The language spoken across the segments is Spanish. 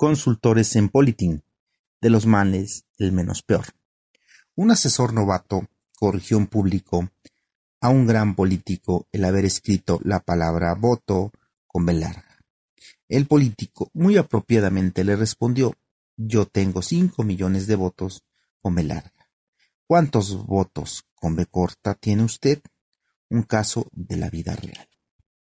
Consultores en Politin. De los males, el menos peor. Un asesor novato corrigió en público a un gran político el haber escrito la palabra voto con B larga. El político muy apropiadamente le respondió Yo tengo cinco millones de votos con B larga. ¿Cuántos votos con B corta tiene usted? Un caso de la vida real.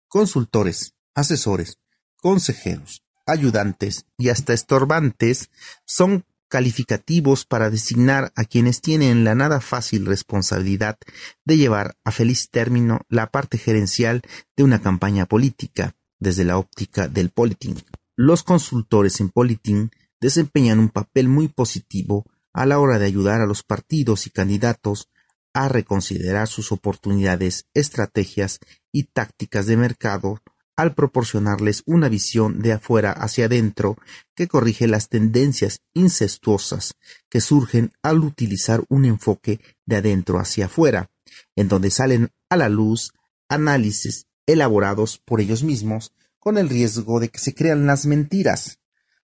Consultores, asesores, consejeros, ayudantes y hasta estorbantes son calificativos para designar a quienes tienen la nada fácil responsabilidad de llevar a feliz término la parte gerencial de una campaña política desde la óptica del politing. Los consultores en politing desempeñan un papel muy positivo a la hora de ayudar a los partidos y candidatos a reconsiderar sus oportunidades, estrategias y tácticas de mercado al proporcionarles una visión de afuera hacia adentro que corrige las tendencias incestuosas que surgen al utilizar un enfoque de adentro hacia afuera, en donde salen a la luz análisis elaborados por ellos mismos con el riesgo de que se crean las mentiras,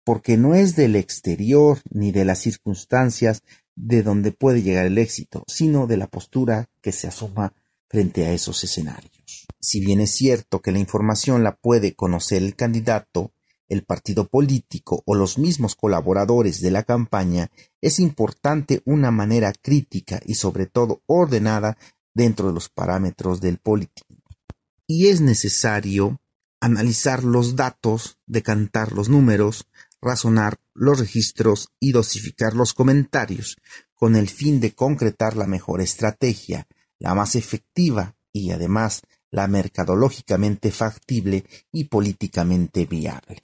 porque no es del exterior ni de las circunstancias de donde puede llegar el éxito, sino de la postura que se asuma frente a esos escenarios. Si bien es cierto que la información la puede conocer el candidato, el partido político o los mismos colaboradores de la campaña, es importante una manera crítica y sobre todo ordenada dentro de los parámetros del político. Y es necesario analizar los datos, decantar los números, razonar los registros y dosificar los comentarios, con el fin de concretar la mejor estrategia, la más efectiva y además la mercadológicamente factible y políticamente viable.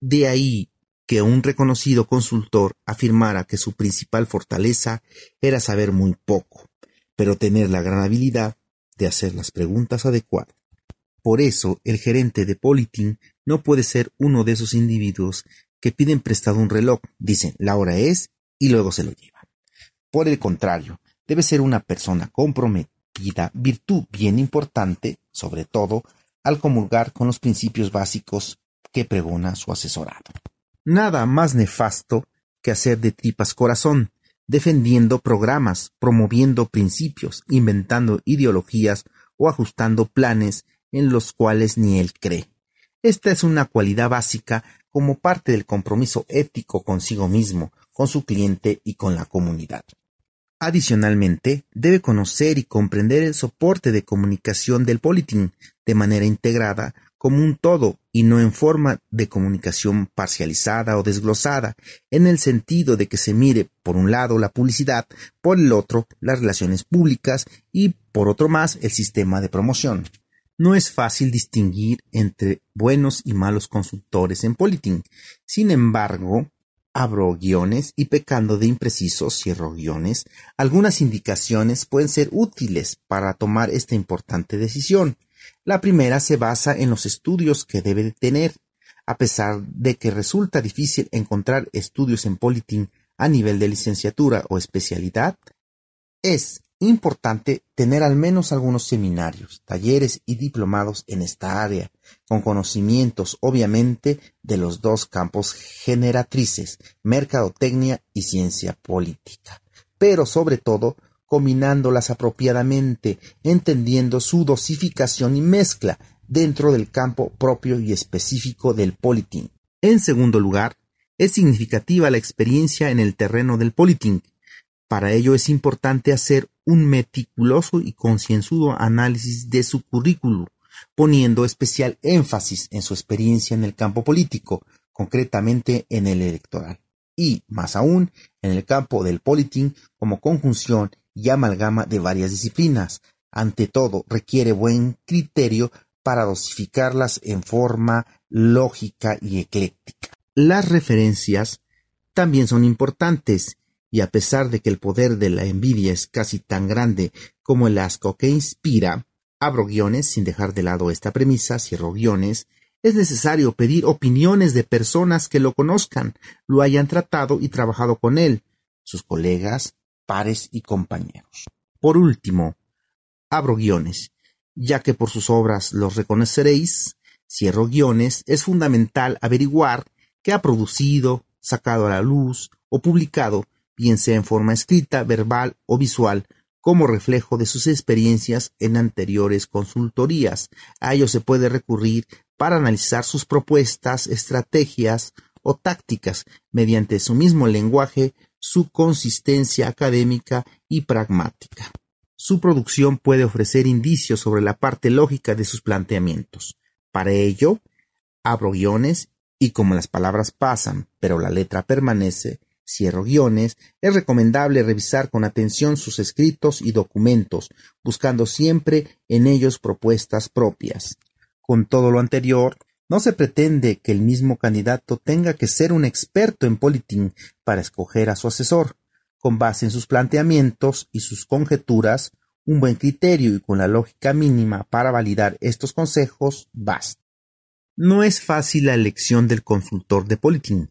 De ahí que un reconocido consultor afirmara que su principal fortaleza era saber muy poco, pero tener la gran habilidad de hacer las preguntas adecuadas. Por eso, el gerente de Politin no puede ser uno de esos individuos que piden prestado un reloj, dicen la hora es y luego se lo llevan. Por el contrario, debe ser una persona comprometida, virtud bien importante, sobre todo, al comulgar con los principios básicos que pregona su asesorado. Nada más nefasto que hacer de tripas corazón, defendiendo programas, promoviendo principios, inventando ideologías o ajustando planes en los cuales ni él cree. Esta es una cualidad básica como parte del compromiso ético consigo mismo, con su cliente y con la comunidad. Adicionalmente, debe conocer y comprender el soporte de comunicación del politín de manera integrada como un todo y no en forma de comunicación parcializada o desglosada, en el sentido de que se mire por un lado la publicidad, por el otro las relaciones públicas y por otro más el sistema de promoción. No es fácil distinguir entre buenos y malos consultores en Politin. Sin embargo, abro guiones y pecando de imprecisos, cierro guiones, algunas indicaciones pueden ser útiles para tomar esta importante decisión. La primera se basa en los estudios que debe tener. A pesar de que resulta difícil encontrar estudios en Politin a nivel de licenciatura o especialidad, es importante tener al menos algunos seminarios, talleres y diplomados en esta área, con conocimientos obviamente de los dos campos generatrices, mercadotecnia y ciencia política, pero sobre todo combinándolas apropiadamente, entendiendo su dosificación y mezcla dentro del campo propio y específico del politing. En segundo lugar, es significativa la experiencia en el terreno del politing, para ello es importante hacer un meticuloso y concienzudo análisis de su currículo, poniendo especial énfasis en su experiencia en el campo político, concretamente en el electoral, y, más aún, en el campo del politing como conjunción y amalgama de varias disciplinas. Ante todo, requiere buen criterio para dosificarlas en forma lógica y ecléctica. Las referencias también son importantes, y a pesar de que el poder de la envidia es casi tan grande como el asco que inspira, abro guiones sin dejar de lado esta premisa, cierro guiones, es necesario pedir opiniones de personas que lo conozcan, lo hayan tratado y trabajado con él, sus colegas, pares y compañeros. Por último, abro guiones, ya que por sus obras los reconoceréis, cierro guiones, es fundamental averiguar que ha producido, sacado a la luz o publicado, bien sea en forma escrita, verbal o visual, como reflejo de sus experiencias en anteriores consultorías. A ello se puede recurrir para analizar sus propuestas, estrategias o tácticas mediante su mismo lenguaje, su consistencia académica y pragmática. Su producción puede ofrecer indicios sobre la parte lógica de sus planteamientos. Para ello, abro guiones y como las palabras pasan, pero la letra permanece, cierro guiones, es recomendable revisar con atención sus escritos y documentos, buscando siempre en ellos propuestas propias. Con todo lo anterior, no se pretende que el mismo candidato tenga que ser un experto en politín para escoger a su asesor. Con base en sus planteamientos y sus conjeturas, un buen criterio y con la lógica mínima para validar estos consejos basta. No es fácil la elección del consultor de Politín,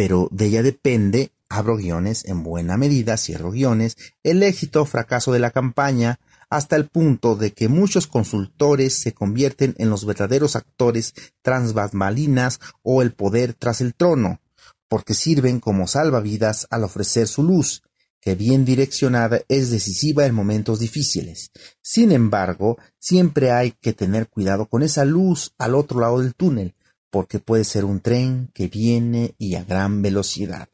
pero de ella depende, abro guiones, en buena medida, cierro guiones, el éxito o fracaso de la campaña, hasta el punto de que muchos consultores se convierten en los verdaderos actores tras o el poder tras el trono, porque sirven como salvavidas al ofrecer su luz, que bien direccionada es decisiva en momentos difíciles. Sin embargo, siempre hay que tener cuidado con esa luz al otro lado del túnel, porque puede ser un tren que viene y a gran velocidad.